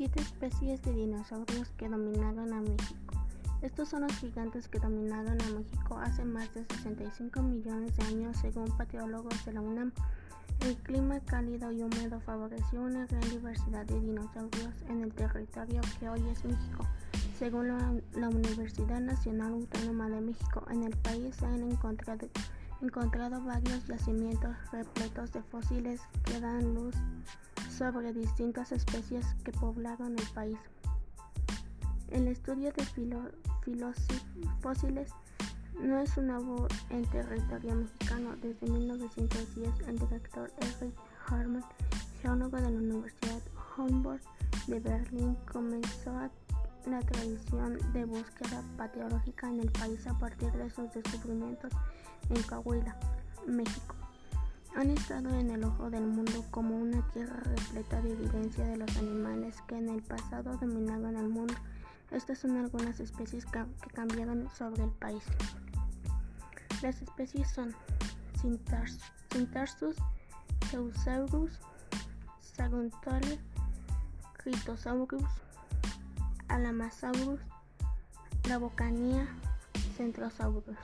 Siete especies de dinosaurios que dominaron a México. Estos son los gigantes que dominaron a México hace más de 65 millones de años según paleólogos de la UNAM. El clima cálido y húmedo favoreció una gran diversidad de dinosaurios en el territorio que hoy es México. Según la, la Universidad Nacional Autónoma de México, en el país se han encontrado encontrado varios yacimientos repletos de fósiles que dan luz sobre distintas especies que poblaron el país. El estudio de fósiles no es nuevo en territorio mexicano. Desde 1910, el director Eric Harman, geólogo de la Universidad Humboldt de Berlín, comenzó la tradición de búsqueda paleológica en el país a partir de sus descubrimientos en Coahuila, México. Han estado en el ojo del mundo como una tierra repleta de evidencia de los animales que en el pasado dominaban el mundo. Estas son algunas especies que cambiaron sobre el país. Las especies son Cintarsus, Eusaurus, Saguntole, Critosaurus, Alamasaurus, la Bocanía, Centrosaurus.